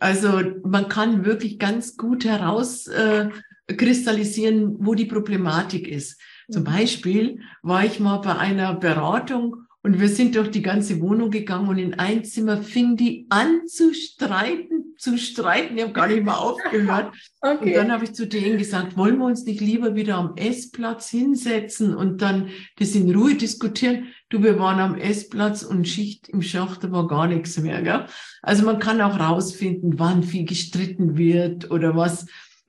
Also man kann wirklich ganz gut herauskristallisieren, äh, wo die Problematik ist. Zum mhm. Beispiel war ich mal bei einer Beratung und wir sind durch die ganze Wohnung gegangen und in ein Zimmer fing die an zu streiten, zu streiten. Ich habe gar nicht mehr aufgehört. Okay. Und dann habe ich zu denen gesagt, wollen wir uns nicht lieber wieder am Essplatz hinsetzen und dann das in Ruhe diskutieren? Du, wir waren am Essplatz und Schicht im Schacht, da war gar nichts mehr. Gell? Also man kann auch rausfinden, wann viel gestritten wird oder was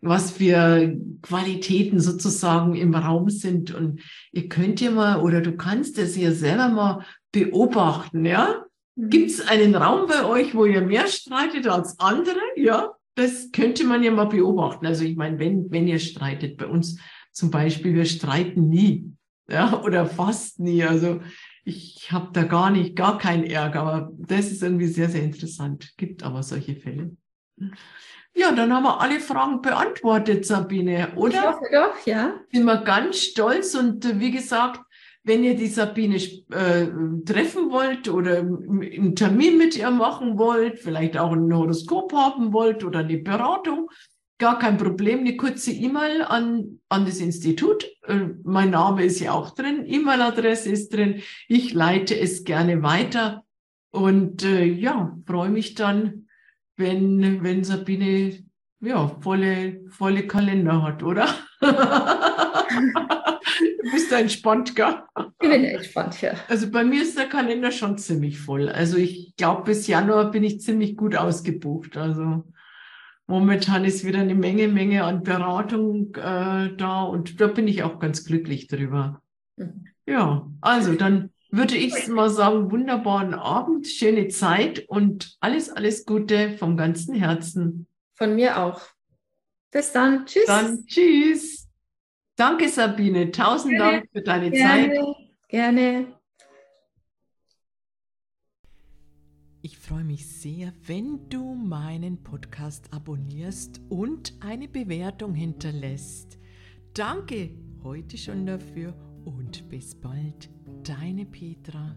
was für Qualitäten sozusagen im Raum sind. Und ihr könnt ja mal, oder du kannst es ja selber mal beobachten, ja? Mhm. Gibt es einen Raum bei euch, wo ihr mehr streitet als andere? Ja. das könnte man ja mal beobachten. Also ich meine, wenn, wenn ihr streitet, bei uns zum Beispiel, wir streiten nie, ja, oder fast nie. Also ich habe da gar nicht, gar keinen Ärger, aber das ist irgendwie sehr, sehr interessant. Gibt aber solche Fälle. Ja, dann haben wir alle Fragen beantwortet, Sabine, oder? Ich hoffe doch, ja. Sind wir ganz stolz und äh, wie gesagt, wenn ihr die Sabine äh, treffen wollt oder einen Termin mit ihr machen wollt, vielleicht auch ein Horoskop haben wollt oder eine Beratung, gar kein Problem. Eine kurze E-Mail an, an das Institut. Äh, mein Name ist ja auch drin, E-Mail-Adresse ist drin. Ich leite es gerne weiter und äh, ja, freue mich dann, wenn, wenn Sabine ja, volle, volle Kalender hat, oder? du bist entspannt, gell? Ich bin entspannt, ja. Also bei mir ist der Kalender schon ziemlich voll. Also ich glaube, bis Januar bin ich ziemlich gut ausgebucht. Also momentan ist wieder eine Menge, Menge an Beratung äh, da und da bin ich auch ganz glücklich drüber. Mhm. Ja, also dann würde ich mal sagen, wunderbaren Abend, schöne Zeit und alles, alles Gute vom ganzen Herzen. Von mir auch. Bis dann. Tschüss. Dann tschüss. Danke, Sabine. Tausend gerne, Dank für deine gerne, Zeit. Gerne. Ich freue mich sehr, wenn du meinen Podcast abonnierst und eine Bewertung hinterlässt. Danke heute schon dafür und bis bald, deine Petra.